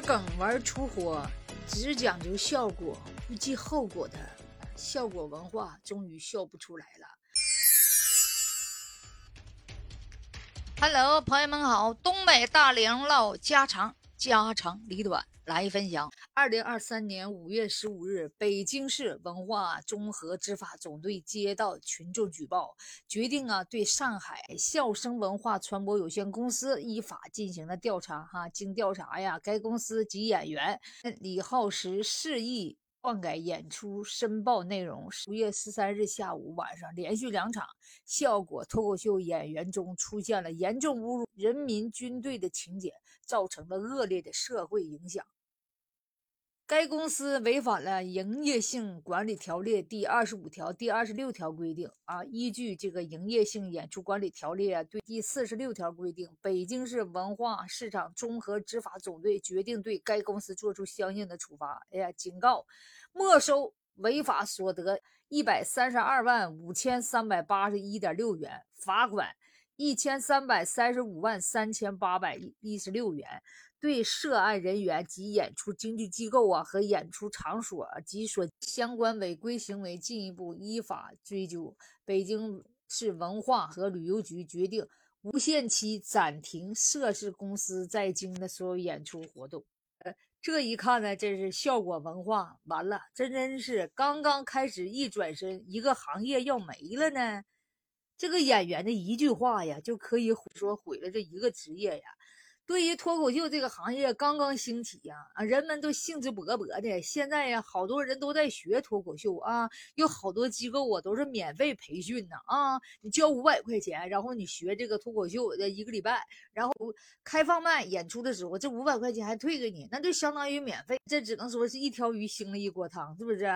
梗玩出火，只讲究效果不计后果的效果文化，终于笑不出来了。Hello，朋友们好，东北大梁唠家常，家长里短来分享。二零二三年五月十五日，北京市文化综合执法总队接到群众举报，决定啊对上海笑声文化传播有限公司依法进行了调查。哈，经调查呀，该公司及演员李浩石示意。篡改演出申报内容。五月十三日下午晚上，连续两场效果脱口秀演员中出现了严重侮辱人民军队的情节，造成了恶劣的社会影响。该公司违反了《营业性管理条例》第二十五条、第二十六条规定啊。依据这个《营业性演出管理条例》啊，对第四十六条规定，北京市文化市场综合执法总队决定对该公司作出相应的处罚。哎呀，警告，没收违法所得一百三十二万五千三百八十一点六元，罚款一千三百三十五万三千八百一十六元。对涉案人员及演出经纪机构啊和演出场所及所相关违规行为进一步依法追究。北京市文化和旅游局决定无限期暂停涉事公司在京的所有演出活动。呃，这一看呢，这是效果文化完了，真真是刚刚开始，一转身，一个行业要没了呢。这个演员的一句话呀，就可以说毁了这一个职业呀。对于脱口秀这个行业刚刚兴起呀，啊，人们都兴致勃勃的。现在呀，好多人都在学脱口秀啊，有好多机构啊都是免费培训呢啊，你交五百块钱，然后你学这个脱口秀的一个礼拜，然后开放麦演出的时候，这五百块钱还退给你，那就相当于免费。这只能说是一条鱼腥了一锅汤，是不是？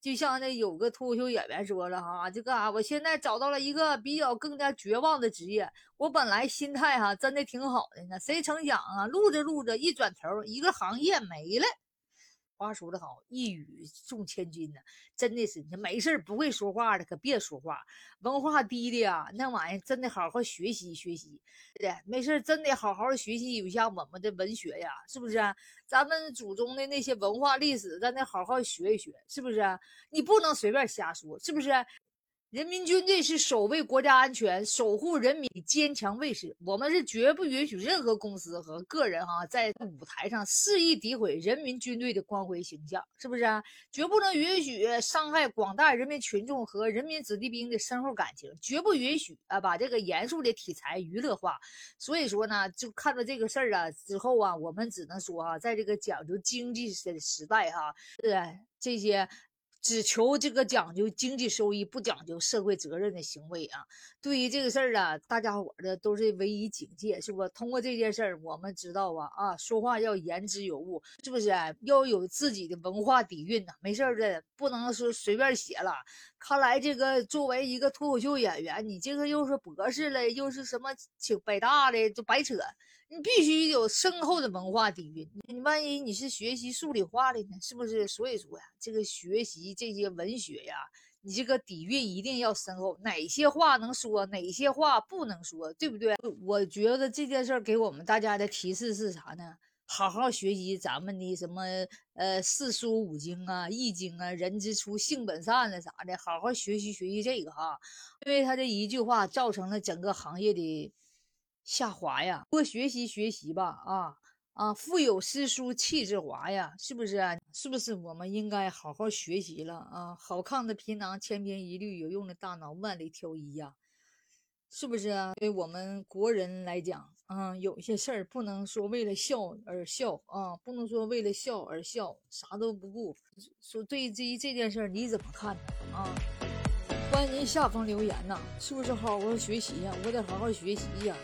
就像那有个脱口秀演员说了哈，这个啊，我现在找到了一个比较更加绝望的职业。我本来心态哈真的挺好的呢，谁成想啊，录着录着一转头，一个行业没了。话说的好，一语中千金呢，真的是你没事不会说话的可别说话，文化低的呀，那玩意真的好好学习学习，对没事真得好好学习一下我们的文学呀，是不是？咱们祖宗的那些文化历史，咱得好好学一学，是不是？你不能随便瞎说，是不是？人民军队是守卫国家安全、守护人民坚强卫士。我们是绝不允许任何公司和个人哈在舞台上肆意诋毁人民军队的光辉形象，是不是啊？绝不能允许伤害广大人民群众和人民子弟兵的深厚感情，绝不允许啊把这个严肃的题材娱乐化。所以说呢，就看到这个事儿啊之后啊，我们只能说啊，在这个讲究经济的时代哈，是这些。只求这个讲究经济收益，不讲究社会责任的行为啊！对于这个事儿啊，大家伙儿的都是唯一警戒，是不？通过这件事儿，我们知道啊啊，说话要言之有物，是不是？要有自己的文化底蕴呐，没事儿的，不能说随便写了。看来这个作为一个脱口秀演员，你这个又是博士了，又是什么请北大的，就白扯。你必须有深厚的文化底蕴。你万一你是学习数理化的呢？是不是？所以说呀，这个学习这些文学呀，你这个底蕴一定要深厚。哪些话能说，哪些话不能说，对不对？我觉得这件事给我们大家的提示是啥呢？好好学习咱们的什么呃四书五经啊、易经啊、人之初性本善的啥的，好好学习学习这个哈。因为他这一句话造成了整个行业的。下滑呀，多学习学习吧，啊啊，腹有诗书气自华呀，是不是？是不是？我们应该好好学习了啊！好看的皮囊千篇一律，有用的大脑万里挑一呀，是不是啊？对我们国人来讲，啊，有些事儿不能说为了笑而笑啊，不能说为了笑而笑，啥都不顾。说对于这件事儿，你怎么看呢？啊？欢迎您下方留言呐，是不是好好学习呀？我得好好学习呀。